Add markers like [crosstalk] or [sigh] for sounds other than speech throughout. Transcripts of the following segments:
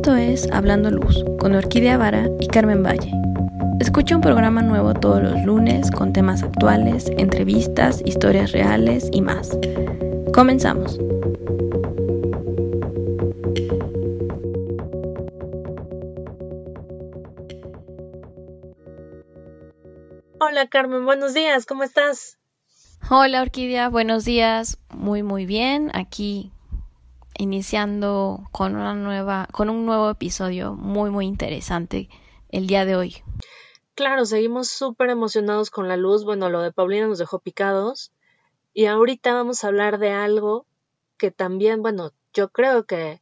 Esto es Hablando Luz con Orquídea Vara y Carmen Valle. Escucha un programa nuevo todos los lunes con temas actuales, entrevistas, historias reales y más. Comenzamos. Hola Carmen, buenos días, ¿cómo estás? Hola Orquídea, buenos días, muy muy bien, aquí iniciando con una nueva, con un nuevo episodio muy muy interesante el día de hoy. Claro, seguimos súper emocionados con la luz. Bueno, lo de Paulina nos dejó picados. Y ahorita vamos a hablar de algo que también, bueno, yo creo que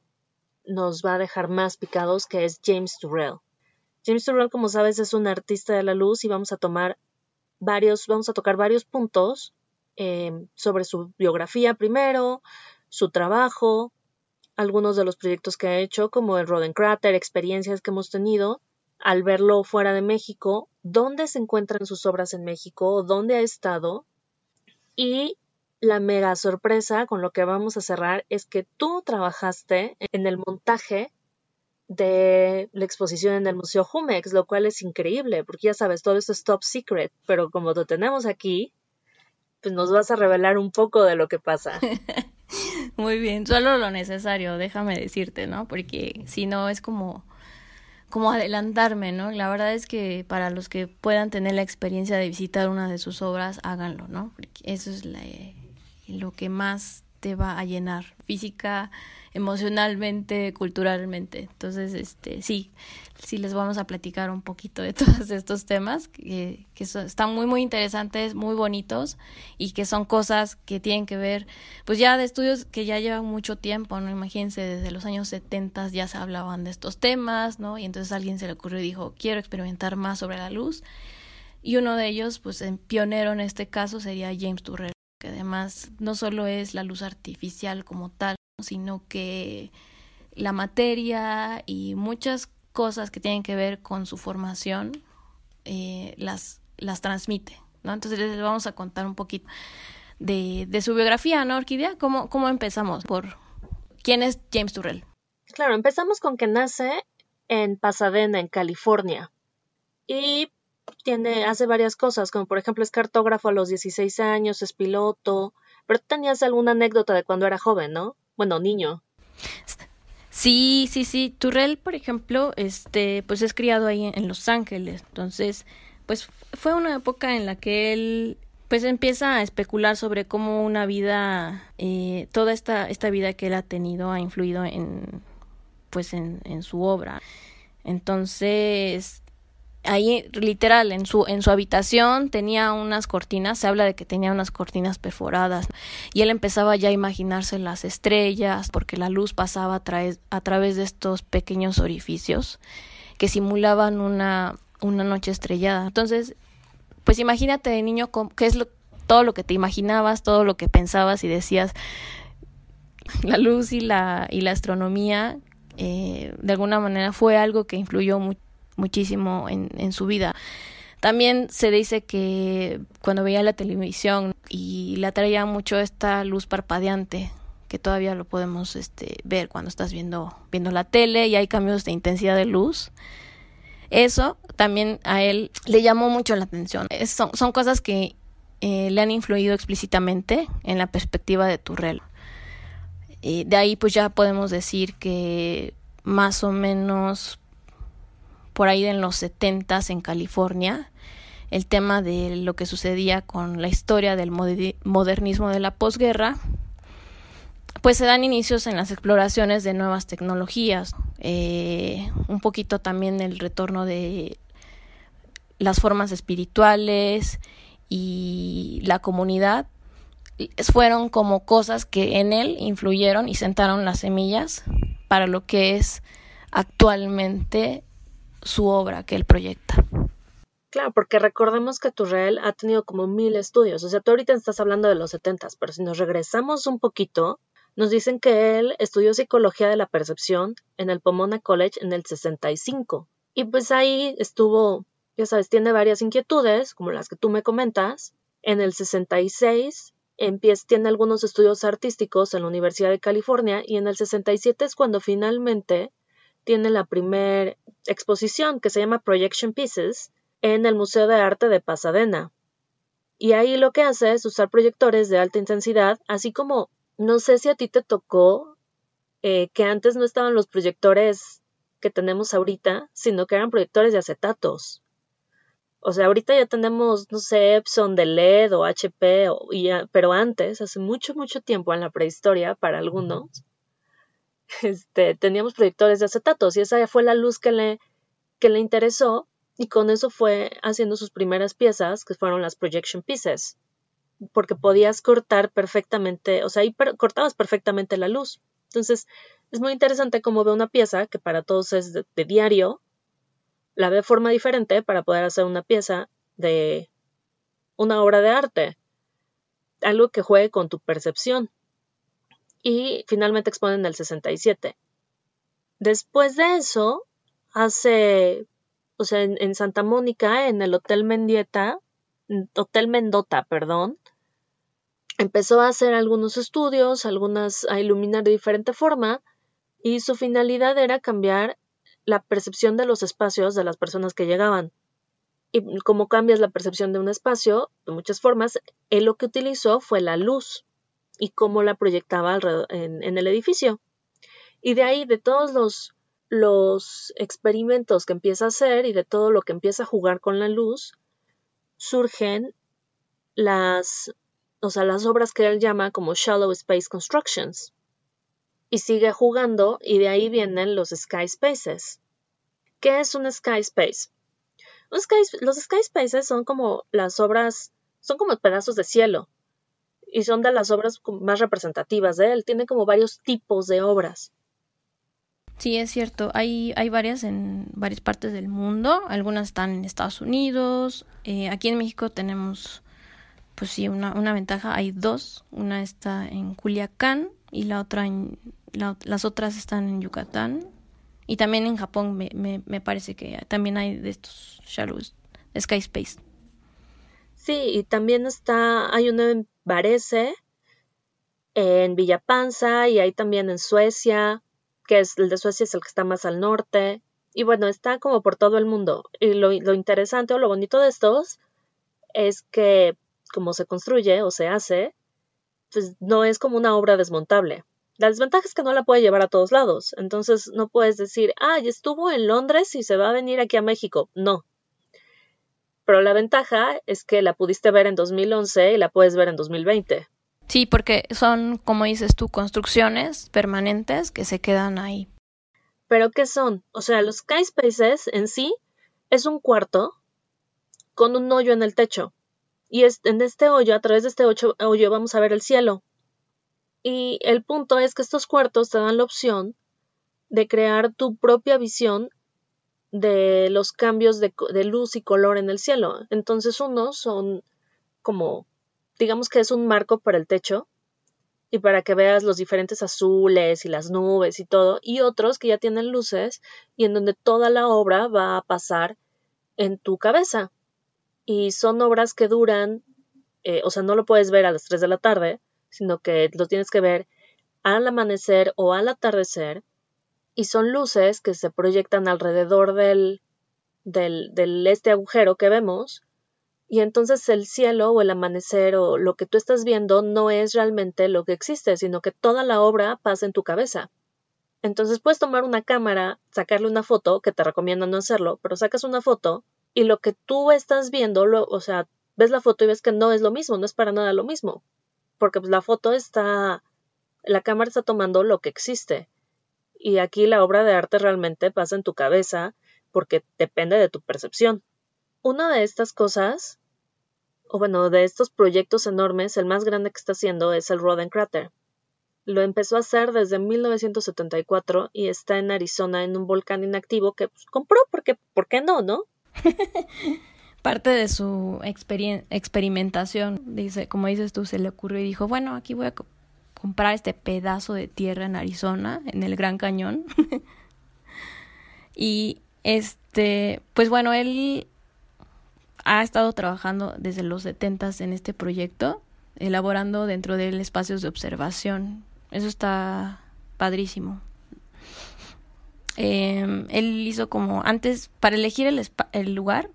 nos va a dejar más picados, que es James Turrell. James Turrell, como sabes, es un artista de la luz y vamos a tomar varios, vamos a tocar varios puntos eh, sobre su biografía primero, su trabajo, algunos de los proyectos que ha hecho, como el Roden Crater, experiencias que hemos tenido al verlo fuera de México, dónde se encuentran sus obras en México, dónde ha estado. Y la mega sorpresa con lo que vamos a cerrar es que tú trabajaste en el montaje de la exposición en el Museo Jumex, lo cual es increíble, porque ya sabes, todo esto es top secret, pero como lo tenemos aquí, pues nos vas a revelar un poco de lo que pasa. [laughs] Muy bien, solo lo necesario, déjame decirte, ¿no? Porque si no es como como adelantarme, ¿no? La verdad es que para los que puedan tener la experiencia de visitar una de sus obras, háganlo, ¿no? Porque eso es lo que más te va a llenar física, emocionalmente, culturalmente. Entonces, este, sí, sí les vamos a platicar un poquito de [laughs] todos estos temas que, que están muy, muy interesantes, muy bonitos y que son cosas que tienen que ver, pues ya de estudios que ya llevan mucho tiempo, ¿no? Imagínense, desde los años 70 ya se hablaban de estos temas, ¿no? Y entonces alguien se le ocurrió y dijo, quiero experimentar más sobre la luz. Y uno de ellos, pues en pionero en este caso, sería James Turrell que además no solo es la luz artificial como tal, sino que la materia y muchas cosas que tienen que ver con su formación eh, las, las transmite, ¿no? Entonces les vamos a contar un poquito de, de su biografía, ¿no, Orquídea? ¿Cómo, ¿Cómo empezamos? Por quién es James Turrell. Claro, empezamos con que nace en Pasadena, en California. Y tiene, hace varias cosas, como por ejemplo es cartógrafo a los 16 años, es piloto, pero tenías alguna anécdota de cuando era joven, ¿no? Bueno, niño. Sí, sí, sí. Turrell, por ejemplo, este, pues es criado ahí en Los Ángeles. Entonces, pues fue una época en la que él pues empieza a especular sobre cómo una vida, eh, toda esta, esta vida que él ha tenido ha influido en, pues en, en su obra. Entonces, ahí literal en su en su habitación tenía unas cortinas, se habla de que tenía unas cortinas perforadas y él empezaba ya a imaginarse las estrellas porque la luz pasaba a, a través de estos pequeños orificios que simulaban una una noche estrellada. Entonces, pues imagínate de niño qué es lo, todo lo que te imaginabas, todo lo que pensabas y decías la luz y la y la astronomía eh, de alguna manera fue algo que influyó mucho muchísimo en, en su vida. También se dice que cuando veía la televisión y le atraía mucho esta luz parpadeante, que todavía lo podemos este, ver cuando estás viendo, viendo la tele y hay cambios de intensidad de luz. Eso también a él le llamó mucho la atención. son, son, cosas que eh, le han influido explícitamente en la perspectiva de Turrell. Y de ahí pues ya podemos decir que más o menos por ahí en los setentas en California, el tema de lo que sucedía con la historia del modernismo de la posguerra, pues se dan inicios en las exploraciones de nuevas tecnologías, eh, un poquito también el retorno de las formas espirituales y la comunidad. Fueron como cosas que en él influyeron y sentaron las semillas para lo que es actualmente su obra que él proyecta. Claro, porque recordemos que Turrell ha tenido como mil estudios. O sea, tú ahorita estás hablando de los setentas, pero si nos regresamos un poquito, nos dicen que él estudió psicología de la percepción en el Pomona College en el 65. Y pues ahí estuvo, ya sabes, tiene varias inquietudes, como las que tú me comentas. En el 66 empieza, tiene algunos estudios artísticos en la Universidad de California y en el 67 es cuando finalmente tiene la primera exposición que se llama Projection Pieces en el Museo de Arte de Pasadena. Y ahí lo que hace es usar proyectores de alta intensidad, así como no sé si a ti te tocó eh, que antes no estaban los proyectores que tenemos ahorita, sino que eran proyectores de acetatos. O sea, ahorita ya tenemos, no sé, Epson de LED o HP, o, pero antes, hace mucho, mucho tiempo en la prehistoria, para algunos, este, teníamos proyectores de acetatos y esa fue la luz que le, que le interesó y con eso fue haciendo sus primeras piezas, que fueron las projection pieces, porque podías cortar perfectamente, o sea, ahí cortabas perfectamente la luz. Entonces, es muy interesante cómo ve una pieza que para todos es de, diario, la ve de forma diferente para poder hacer una pieza de una obra de arte, algo que juegue con tu percepción. Y finalmente exponen el 67. Después de eso, hace, o sea, en, en Santa Mónica, en el Hotel Mendieta, Hotel Mendota, perdón, empezó a hacer algunos estudios, algunas a iluminar de diferente forma, y su finalidad era cambiar la percepción de los espacios de las personas que llegaban. Y como cambias la percepción de un espacio, de muchas formas, él lo que utilizó fue la luz y cómo la proyectaba en, en el edificio. Y de ahí, de todos los, experimentos que empieza a hacer y de todo lo que empieza a jugar con la luz, surgen las, o sea, las obras que él llama como Shallow Space Constructions, y sigue jugando y de ahí vienen los sky spaces. ¿Qué es un sky space? los sky spaces son como las obras, son como pedazos de cielo y son de las obras más representativas de él. Tiene como varios tipos de obras. Sí, es cierto. Hay, hay varias en varias partes del mundo. Algunas están en Estados Unidos. Eh, aquí en México tenemos, pues sí, una, una ventaja. Hay dos. Una está en Culiacán y la otra en las otras están en Yucatán y también en Japón me, me, me parece que también hay de estos shallows Sky Space. Sí, y también está, hay en Varese, en Villapanza y hay también en Suecia, que es el de Suecia es el que está más al norte. Y bueno, está como por todo el mundo. Y lo, lo interesante o lo bonito de estos es que como se construye o se hace, pues no es como una obra desmontable. La desventaja es que no la puede llevar a todos lados. Entonces no puedes decir, ah, ya estuvo en Londres y se va a venir aquí a México. No. Pero la ventaja es que la pudiste ver en 2011 y la puedes ver en 2020. Sí, porque son, como dices tú, construcciones permanentes que se quedan ahí. ¿Pero qué son? O sea, los Sky Spaces en sí es un cuarto con un hoyo en el techo. Y es, en este hoyo, a través de este hoyo, vamos a ver el cielo. Y el punto es que estos cuartos te dan la opción de crear tu propia visión de los cambios de, luz y color en el cielo. Entonces unos son como, digamos que es un marco para el techo y para que veas los diferentes azules y las nubes y todo, y otros que ya tienen luces y en donde toda la obra va a pasar en tu cabeza. Y son obras que duran, eh, o sea, no lo puedes ver a las 3 de la tarde, sino que lo tienes que ver al amanecer o al atardecer y son luces que se proyectan alrededor del, del, este agujero que vemos y entonces el cielo o el amanecer o lo que tú estás viendo no es realmente lo que existe, sino que toda la obra pasa en tu cabeza. Entonces puedes tomar una cámara, sacarle una foto, que te recomiendo no hacerlo, pero sacas una foto y lo que tú estás viendo, lo, o sea, ves la foto y ves que no es lo mismo, no es para nada lo mismo porque pues, la foto está, la cámara está tomando lo que existe. Y aquí la obra de arte realmente pasa en tu cabeza porque depende de tu percepción. Una de estas cosas, o bueno, de estos proyectos enormes, el más grande que está haciendo es el Roden Crater. Lo empezó a hacer desde 1974 y está en Arizona en un volcán inactivo que pues, compró porque, ¿por qué no, no? [laughs] parte de su experimentación, dice, como dices tú, se le ocurrió y dijo, bueno, aquí voy a comprar este pedazo de tierra en Arizona, en el Gran Cañón. [laughs] y este, pues bueno, él ha estado trabajando desde los setentas en este proyecto, elaborando dentro de él espacios de observación. Eso está padrísimo. Em, él hizo como antes, para elegir el, el lugar,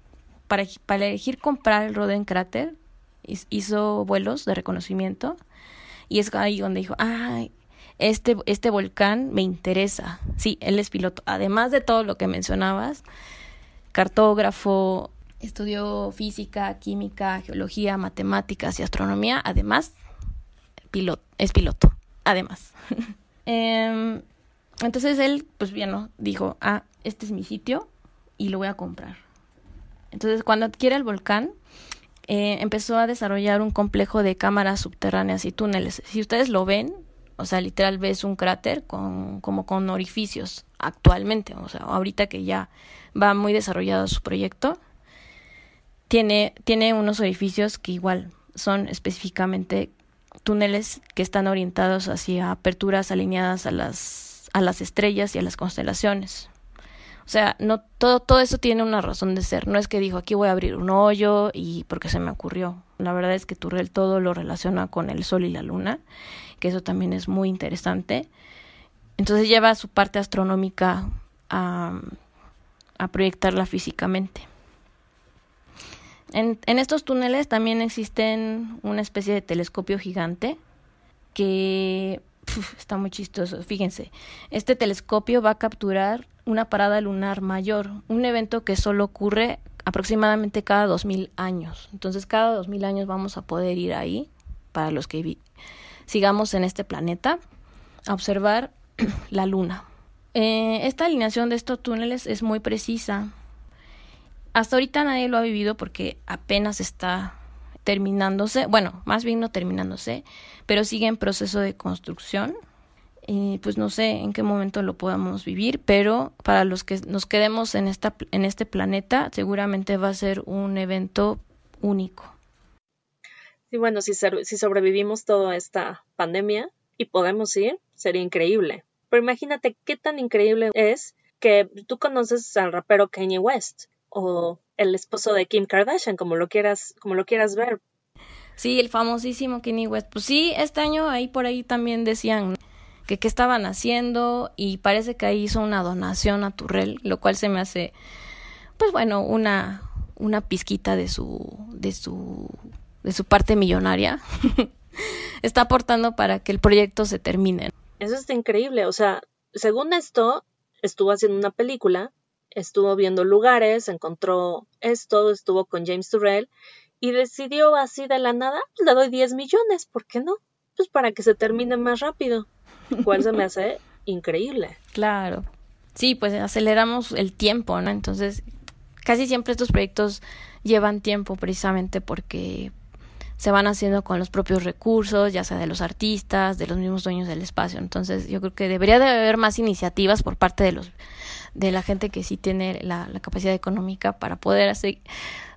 para, para elegir comprar el Roden Crater, hizo vuelos de reconocimiento y es ahí donde dijo, ay, este, este volcán me interesa. Sí, él es piloto. Además de todo lo que mencionabas, cartógrafo, estudió física, química, geología, matemáticas y astronomía. Además, piloto, es piloto. Además. [laughs] Em, entonces él, pues bien, ¿no? dijo, ah, este es mi sitio y lo voy a comprar. Entonces, cuando adquiere el volcán, eh, empezó a desarrollar un complejo de cámaras subterráneas y túneles. Si ustedes lo ven, o sea, literal ves un cráter con, como con orificios actualmente, o sea, ahorita que ya va muy desarrollado su proyecto, tiene, tiene unos orificios que igual son específicamente túneles que están orientados hacia aperturas alineadas a las, a las estrellas y a las constelaciones. O sea, no todo, todo eso tiene una razón de ser. No es que dijo aquí voy a abrir un hoyo y porque se me ocurrió. La verdad es que Turrell todo lo relaciona con el sol y la luna, que eso también es muy interesante. Entonces lleva su parte astronómica a, proyectarla físicamente. En, en estos túneles también existen una especie de telescopio gigante que está muy chistoso. Fíjense, este telescopio va a capturar una parada lunar mayor, un evento que solo ocurre aproximadamente cada dos mil años. Entonces, cada dos mil años vamos a poder ir ahí, para los que sigamos en este planeta, a observar [clears throat] la luna. Eh, esta alineación de estos túneles es muy precisa. Hasta ahorita nadie lo ha vivido porque apenas está terminándose, bueno, más bien no terminándose, pero sigue en proceso de construcción. Y pues no sé en qué momento lo podamos vivir, pero para los que nos quedemos en, esta, en este planeta, seguramente va a ser un evento único. Sí, bueno, si, si sobrevivimos toda esta pandemia y podemos ir, sería increíble. Pero imagínate qué tan increíble es que tú conoces al rapero Kanye West o el esposo de Kim Kardashian, como lo quieras, como lo quieras ver. Sí, el famosísimo Kanye West. Pues sí, este año ahí por ahí también decían que qué estaban haciendo y parece que ahí hizo una donación a Turrell, lo cual se me hace, pues bueno, una una pizquita de su de su de su parte millonaria. [laughs] está aportando para que el proyecto se termine. Eso está increíble, o sea, según esto, estuvo haciendo una película estuvo viendo lugares, encontró esto, estuvo con James Turrell y decidió así de la nada, pues, le doy 10 millones, ¿por qué no? Pues para que se termine más rápido. ¿Cuál se me hace [laughs] increíble. Claro. Sí, pues aceleramos el tiempo, ¿no? Entonces, casi siempre estos proyectos llevan tiempo precisamente porque se van haciendo con los propios recursos, ya sea de los artistas, de los mismos dueños del espacio. Entonces, yo creo que debería de haber más iniciativas por parte de los de la gente que sí tiene la, capacidad económica para poder así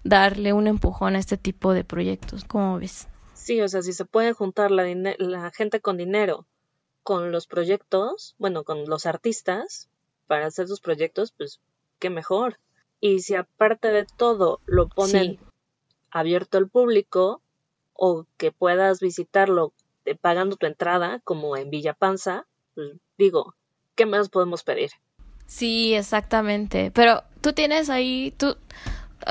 darle un empujón a este tipo de proyectos. ¿Cómo ves? Sí, o sea, si se puede juntar la, la gente con dinero con los proyectos, bueno, con los artistas para hacer sus proyectos, pues qué mejor. Y si aparte de todo lo ponen abierto al público o que puedas visitarlo pagando tu entrada, como en Villa Panza, pues digo, ¿qué más podemos pedir? Sí, exactamente. Pero tú tienes ahí, tú,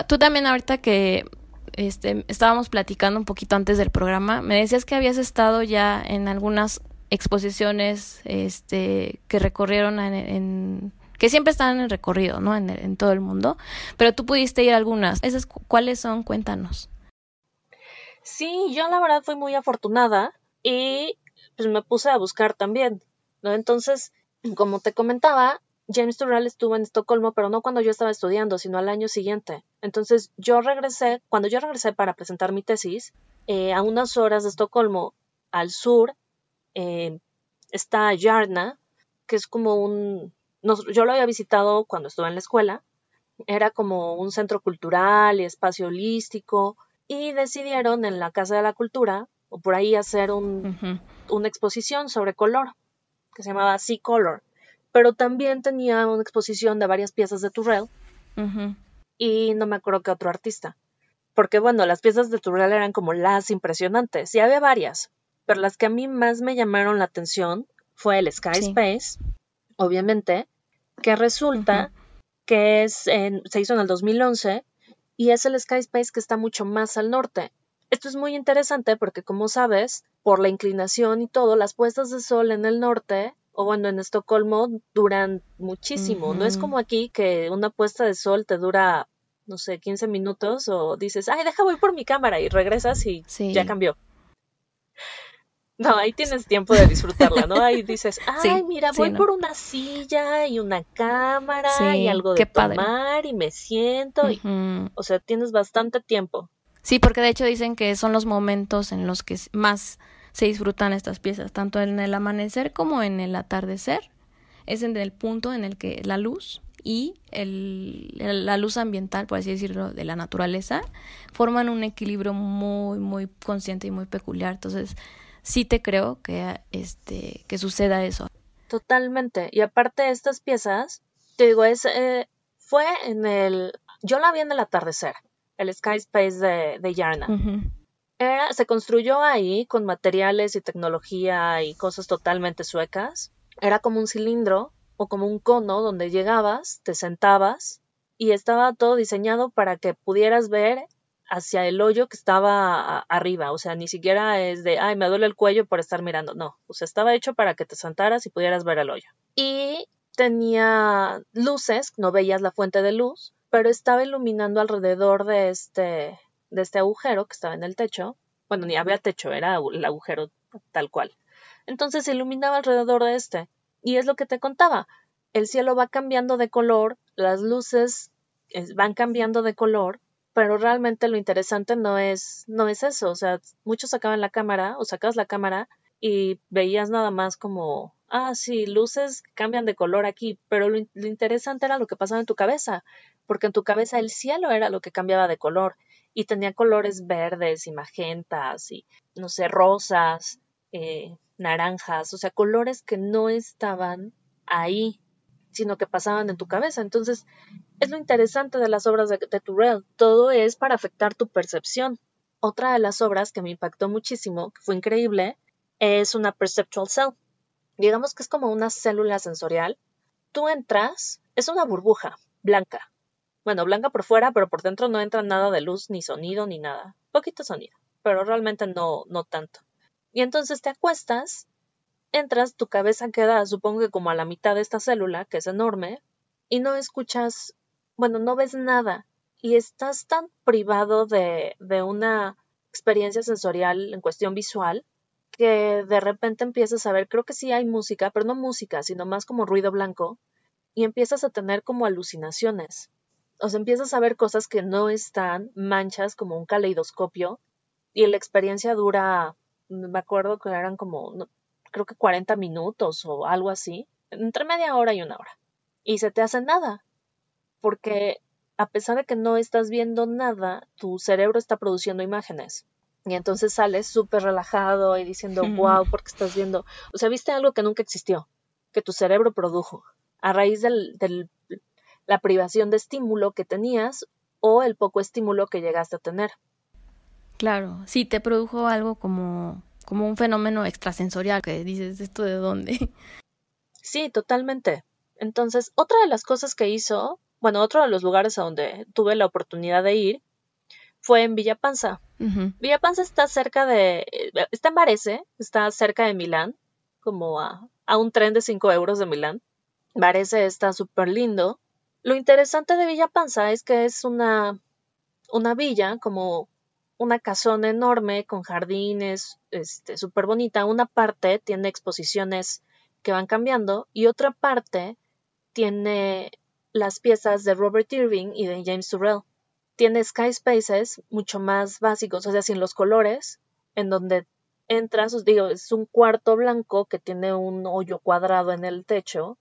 tú también ahorita que este, estábamos platicando un poquito antes del programa, me decías que habías estado ya en algunas exposiciones este, que recorrieron en, que siempre están en recorrido, ¿no? En, en, todo el mundo, pero tú pudiste ir a algunas. ¿Esas cuáles son? Cuéntanos. Sí, yo la verdad fui muy afortunada y pues me puse a buscar también, ¿no? Entonces, como te comentaba, James Turrell estuvo en Estocolmo, pero no cuando yo estaba estudiando, sino al año siguiente. Entonces yo regresé, cuando yo regresé para presentar mi tesis, eh, a unas horas de Estocolmo, al sur, eh, está Yarna, que es como un... yo lo había visitado cuando estuve en la escuela, era como un centro cultural y espacio holístico, y decidieron en la Casa de la Cultura, o por ahí, hacer un, una exposición sobre color, que se llamaba Sea Color. Pero también tenía una exposición de varias piezas de Turrell y no me acuerdo qué otro artista. Porque bueno, las piezas de Turrell eran como las impresionantes y había varias, pero las que a mí más me llamaron la atención fue el Sky Space, obviamente, que resulta que es en, se hizo en el 2011 y es el Sky Space que está mucho más al norte. Esto es muy interesante porque, como sabes, por la inclinación y todo, las puestas de sol en el norte o bueno, en Estocolmo duran muchísimo. No es como aquí que una puesta de sol te dura, no sé, 15 minutos o dices, ay, deja voy por mi cámara y regresas y ya cambió. No, ahí tienes tiempo de disfrutarla, ¿no? Ahí dices, [laughs] ay, mira, voy por una silla y una cámara y algo de tomar y me siento. y, o sea, tienes bastante tiempo. Sí, porque de hecho dicen que son los momentos en los que más se disfrutan estas piezas, tanto en el amanecer como en el atardecer. Es en el punto en el que la luz y el, la luz ambiental, por así decirlo, de la naturaleza, forman un equilibrio muy, muy consciente y muy peculiar. Entonces, sí te creo que, este, que suceda eso. Totalmente. Y aparte de estas piezas, te digo, es, eh, fue en el, yo la vi en el atardecer el Sky Space de, de Yarna. se construyó ahí con materiales y tecnología y cosas totalmente suecas. Era como un cilindro o como un cono donde llegabas, te sentabas y estaba todo diseñado para que pudieras ver hacia el hoyo que estaba arriba. O sea, ni siquiera es de, ay, me duele el cuello por estar mirando. No, o sea, estaba hecho para que te sentaras y pudieras ver el hoyo. Y tenía luces, no veías la fuente de luz, pero estaba iluminando alrededor de este, de este agujero que estaba en el techo. Bueno, ni había techo, era el agujero tal cual. Entonces iluminaba alrededor de este. Y es lo que te contaba. El cielo va cambiando de color, las luces van cambiando de color, pero realmente lo interesante no es, no es eso. O sea, muchos sacaban la cámara o sacabas la cámara y veías nada más como, ah, sí, luces cambian de color aquí, pero lo interesante era lo que pasaba en tu cabeza porque en tu cabeza el cielo era lo que cambiaba de color y tenía colores verdes y magentas y, no sé, rosas, eh, naranjas, o sea, colores que no estaban ahí, sino que pasaban en tu cabeza. Entonces, es lo interesante de las obras de, de Turrell, todo es para afectar tu percepción. Otra de las obras que me impactó muchísimo, que fue increíble, es una perceptual cell. Digamos que es como una célula sensorial. Tú entras, es una burbuja blanca, bueno, blanca por fuera, pero por dentro no entra nada de luz, ni sonido, ni nada. Poquito sonido, pero realmente no, no tanto. Y entonces te acuestas, entras, tu cabeza queda, supongo que como a la mitad de esta célula, que es enorme, y no escuchas, bueno, no ves nada. Y estás tan privado de, de una experiencia sensorial en cuestión visual que de repente empiezas a ver, creo que sí hay música, pero no música, sino más como ruido blanco, y empiezas a tener como alucinaciones o sea, empiezas a ver cosas que no están manchas como un caleidoscopio y la experiencia dura, me acuerdo que eran como, creo que 40 minutos o algo así, entre media hora y una hora. Y se te hace nada, porque a pesar de que no estás viendo nada, tu cerebro está produciendo imágenes. Y entonces sales súper relajado y diciendo, wow, porque estás viendo, o sea, viste algo que nunca existió, que tu cerebro produjo a raíz del la privación de estímulo que tenías o el poco estímulo que llegaste a tener. Claro, sí, te produjo algo como, como un fenómeno extrasensorial que dices, ¿esto de dónde? Sí, totalmente. Entonces, otra de las cosas que hizo, bueno, otro de los lugares a donde tuve la oportunidad de ir fue en Villa Panza. Villa Panza está cerca de, está en Varese, está cerca de Milán, como a, a un tren de 5 euros de Milán. Varese está súper lindo, lo interesante de Villa Panza es que es una, una villa, como una casona enorme con jardines, este, súper bonita. Una parte tiene exposiciones que van cambiando y otra parte tiene las piezas de Robert Irving y de James Turrell. Tiene sky spaces mucho más básicos, o sea, sin los colores, en donde entras, digo, es un cuarto blanco que tiene un hoyo cuadrado en el techo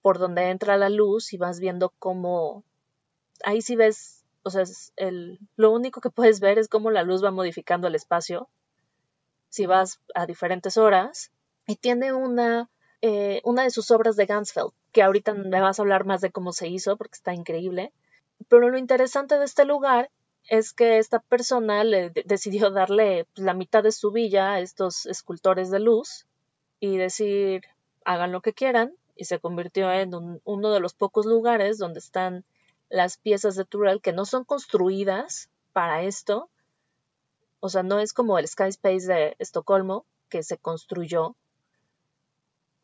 por donde entra la luz y vas viendo cómo ahí sí ves, o sea, el, lo único que puedes ver es cómo la luz va modificando el espacio si vas a diferentes horas y tiene una eh, una de sus obras de Gansfeld, que ahorita me vas a hablar más de cómo se hizo porque está increíble. Pero lo interesante de este lugar es que esta persona le decidió darle pues, la mitad de su villa a estos escultores de luz y decir, hagan lo que quieran, y se convirtió en uno de los pocos lugares donde están las piezas de Turrell que no son construidas para esto. O sea, no es como el Sky Space de Estocolmo, que se construyó,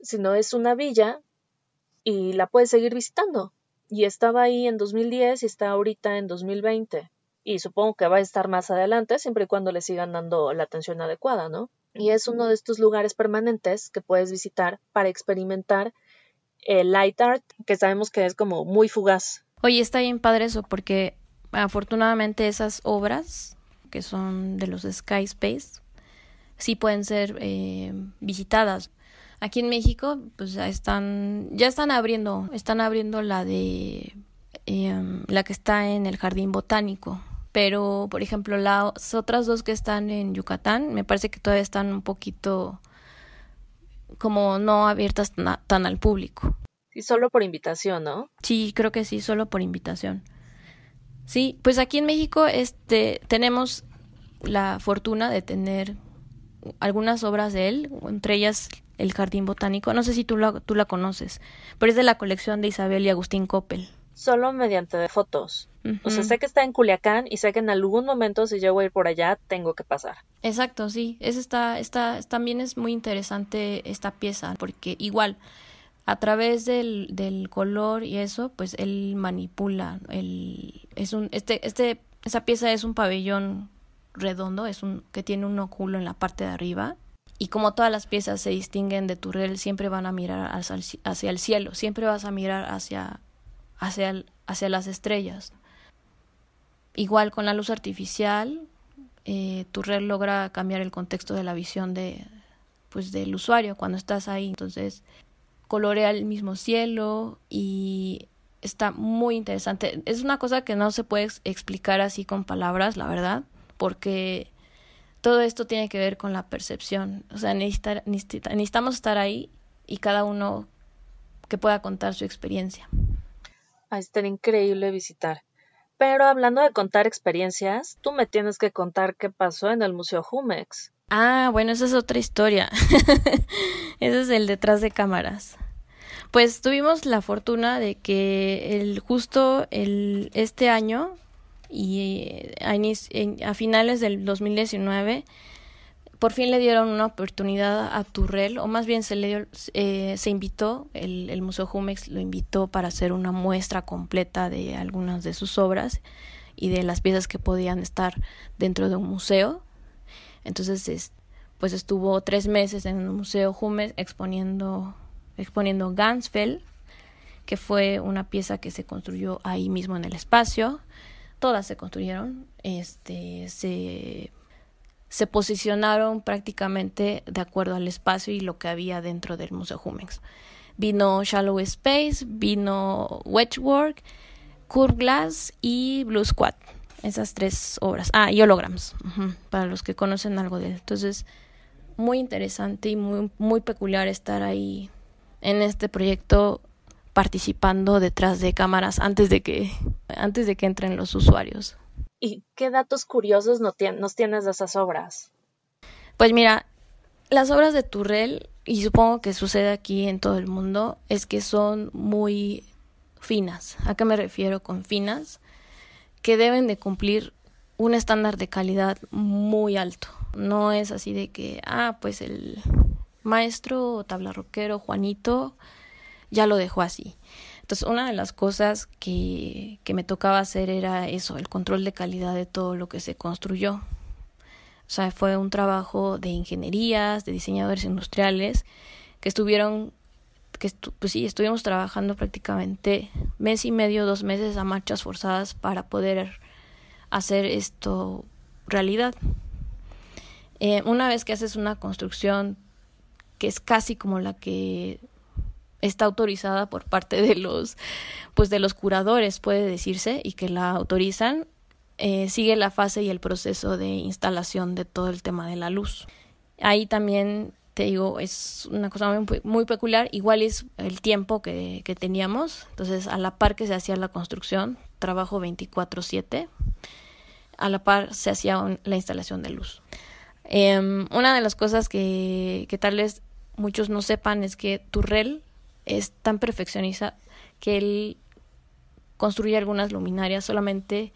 sino es una villa y la puedes seguir visitando. Y estaba ahí en 2010 y está ahorita en 2020. Y supongo que va a estar más adelante, siempre y cuando le sigan dando la atención adecuada, ¿no? Y es uno de estos lugares permanentes que puedes visitar para experimentar el light art, que sabemos que es como muy fugaz. Oye, está bien padre eso, porque afortunadamente esas obras, que son de los Sky Space, sí pueden ser eh, visitadas. Aquí en México, pues ya están, ya están abriendo, están abriendo la de em, la que está en el jardín botánico. Pero, por ejemplo, las otras dos que están en Yucatán, me parece que todavía están un poquito como no abiertas tan, al público. Sí, solo por invitación, ¿no? Sí, creo que sí, solo por invitación. Sí, pues aquí en México este tenemos la fortuna de tener algunas obras de él, entre ellas el Jardín Botánico. No sé si tú la, tú la conoces, pero es de la colección de Isabel y Agustín Coppel. Solo mediante fotos. O sea, sé que está en Culiacán y sé que en algún momento si yo voy a ir por allá tengo que pasar. Exacto, sí. Es esta, esta, también es muy interesante esta pieza porque igual a través del, del color y eso, pues él manipula. El, es un, este, este, esa pieza es un pabellón redondo, es un que tiene un óculo en la parte de arriba. Y como todas las piezas se distinguen de Turrell, siempre van a mirar hacia el, el cielo, siempre vas a mirar hacia, hacia, hacia las estrellas. Igual con la luz artificial, eh, Turrell logra cambiar el contexto de la visión de, pues, del usuario cuando estás ahí. Entonces, colorea el mismo cielo y está muy interesante. Es una cosa que no se puede explicar así con palabras, la verdad porque todo esto tiene que ver con la percepción. O sea, necesitamos estar ahí y cada uno que pueda contar su experiencia. Va a estar increíble visitar. Pero hablando de contar experiencias, tú me tienes que contar qué pasó en el Museo Jumex. Ah, bueno, esa es otra historia. [laughs] Ese es el detrás de cámaras. Pues tuvimos la fortuna de que el justo el este año y eh, a, finales del 2019 por fin le dieron una oportunidad a Turrell, o más bien se le dio, eh, se invitó, el, el, Museo Jumex lo invitó para hacer una muestra completa de algunas de sus obras y de las piezas que podían estar dentro de un museo. Entonces, pues estuvo tres meses en el Museo Jumex exponiendo, exponiendo Gansfeld, que fue una pieza que se construyó ahí mismo en el espacio todas se construyeron, este, se, se posicionaron prácticamente de acuerdo al espacio y lo que había dentro del Museo Jumex. Vino Shallow Space, vino Wedgework, Curve Glass y Blue Squad. Esas tres obras. Ah, y Holograms, para los que conocen algo de él. Entonces, muy interesante y muy, muy peculiar estar ahí en este proyecto participando detrás de cámaras antes de que, antes de que entren los usuarios. ¿Y qué datos curiosos nos tienes de esas obras? Pues mira, las obras de Turrell, y supongo que sucede aquí en todo el mundo, es que son muy finas. ¿A qué me refiero con finas? Que deben de cumplir un estándar de calidad muy alto. No es así de que, ah, pues el maestro tablarroquero Juanito ya lo dejó así. Entonces, una de las cosas que, que me tocaba hacer era eso, el control de calidad de todo lo que se construyó. O sea, fue un trabajo de ingenierías, de diseñadores industriales, que estuvieron, que pues sí, estuvimos trabajando prácticamente mes y medio, dos meses a marchas forzadas para poder hacer esto realidad. Eh, una vez que haces una construcción que es casi como la que está autorizada por parte de los pues de los curadores puede decirse y que la autorizan eh, sigue la fase y el proceso de instalación de todo el tema de la luz. Ahí también te digo es una cosa muy, muy peculiar. Igual es el tiempo que, que teníamos. Entonces a la par que se hacía la construcción trabajo 24/7 a la par se hacía la instalación de luz. Eh, una de las cosas que, que tal vez muchos no sepan es que Turrell es tan perfeccionista que él construye algunas luminarias solamente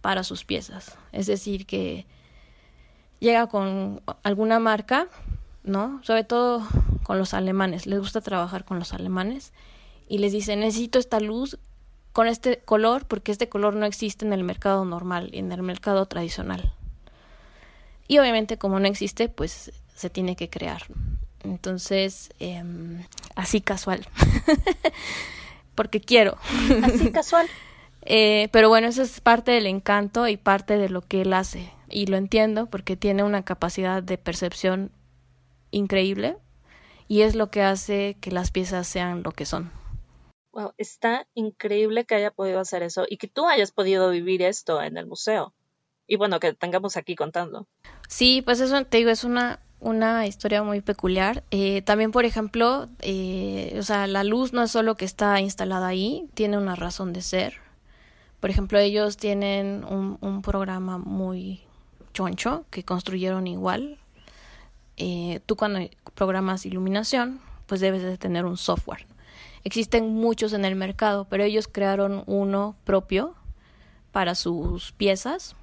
para sus piezas. Es decir, que llega con alguna marca, ¿no? Sobre todo con los alemanes. Les gusta trabajar con los alemanes y les dice, necesito esta luz con este color porque este color no existe en el mercado normal en el mercado tradicional. Y obviamente como no existe, pues se tiene que crear. Entonces, em, así casual. [laughs] porque quiero. Así [laughs] casual. Eh, pero bueno, eso es parte del encanto y parte de lo que él hace. Y lo entiendo porque tiene una capacidad de percepción increíble y es lo que hace que las piezas sean lo que son. Wow, está increíble que haya podido hacer eso y que tú hayas podido vivir esto en el museo. Y bueno, que tengamos aquí contando. Sí, pues eso te digo, es una, una historia muy peculiar. Eh, también, por ejemplo, eh, o sea, la luz no es solo que está instalada ahí, tiene una razón de ser. Por ejemplo, ellos tienen un, un programa muy choncho que construyeron igual. Eh, tú cuando programas iluminación, pues debes de tener un software. Existen muchos en el mercado, pero ellos crearon uno propio para sus piezas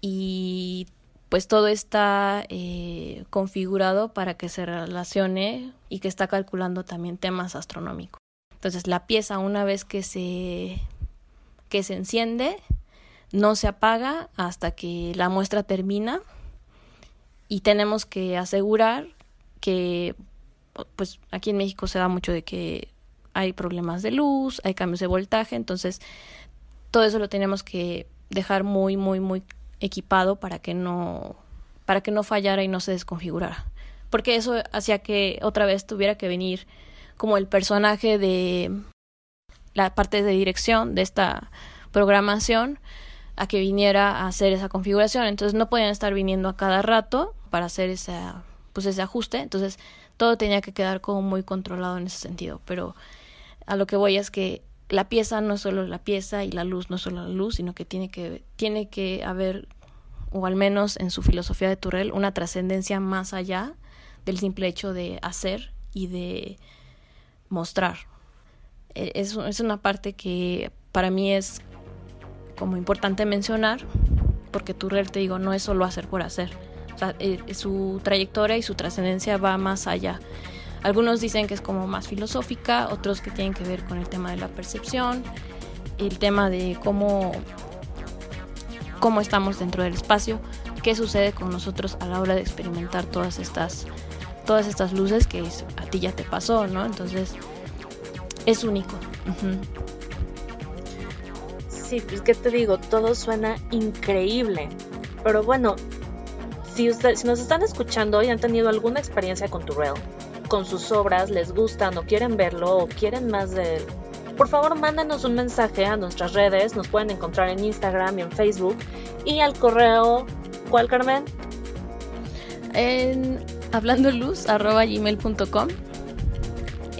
y pues todo está eh, configurado para que se relacione y que está calculando también temas astronómicos. Entonces la pieza una vez que se que se enciende no se apaga hasta que la muestra termina y tenemos que asegurar que pues aquí en México se da mucho de que hay problemas de luz, hay cambios de voltaje, entonces todo eso lo tenemos que dejar muy muy muy equipado para que no para que no fallara y no se desconfigurara. Porque eso hacía que otra vez tuviera que venir como el personaje de la parte de dirección de esta programación a que viniera a hacer esa configuración. Entonces no podían estar viniendo a cada rato para hacer ese, pues ese ajuste. Entonces todo tenía que quedar como muy controlado en ese sentido. Pero a lo que voy es que la pieza no es solo la pieza y la luz no es solo la luz, sino que tiene que, tiene que haber, o al menos en su filosofía de Turrell, una trascendencia más allá del simple hecho de hacer y de mostrar. E, es, es una parte que para mí es como importante mencionar, porque Turrell, te digo, no es solo hacer por hacer. Eh, su trayectoria y su trascendencia va más allá. Algunos dicen que es como más filosófica, otros que tienen que ver con el tema de la percepción, el tema de cómo, cómo estamos dentro del espacio, qué sucede con nosotros a la hora de experimentar todas estas, todas estas luces que a ti ya te pasó, ¿no? Entonces, es único. Sí, pues qué te digo, todo suena increíble. Pero bueno, si, si nos están escuchando y han tenido alguna experiencia con Turrell, con sus obras, les gustan o quieren verlo o quieren más de él, por favor mándanos un mensaje a nuestras redes, nos pueden encontrar en Instagram y en Facebook y al correo, ¿cuál Carmen? En hablandoluz.gmail.com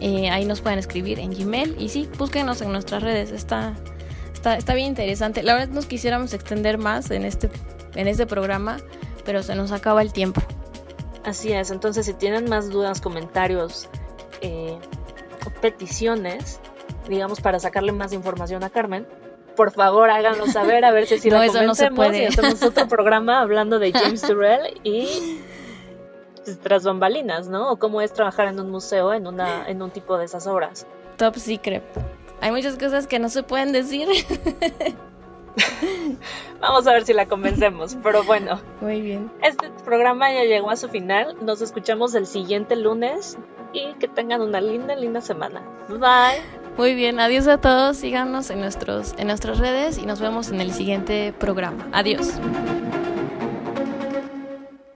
eh, ahí nos pueden escribir en Gmail y sí, búsquenos en nuestras redes, está está, bien interesante. La verdad nos quisiéramos extender más en este, en este programa, pero se nos acaba el tiempo. Así es, entonces si tienen más dudas, comentarios eh, o peticiones, digamos, para sacarle más información a Carmen, por favor háganos saber a ver si, si [laughs] no, eso no se puede. y hacemos otro programa hablando de James [laughs] Turrell y tras bambalinas, ¿no? O cómo es trabajar en un museo en, una, en un tipo de esas obras. Top secret. Hay muchas cosas que no se pueden decir. [laughs] [laughs] Vamos a ver si la convencemos, pero bueno. Muy bien. Este programa ya llegó a su final. Nos escuchamos el siguiente lunes y que tengan una linda, linda semana. Bye. Muy bien, adiós a todos. Síganos en, nuestros, en nuestras redes y nos vemos en el siguiente programa. Adiós.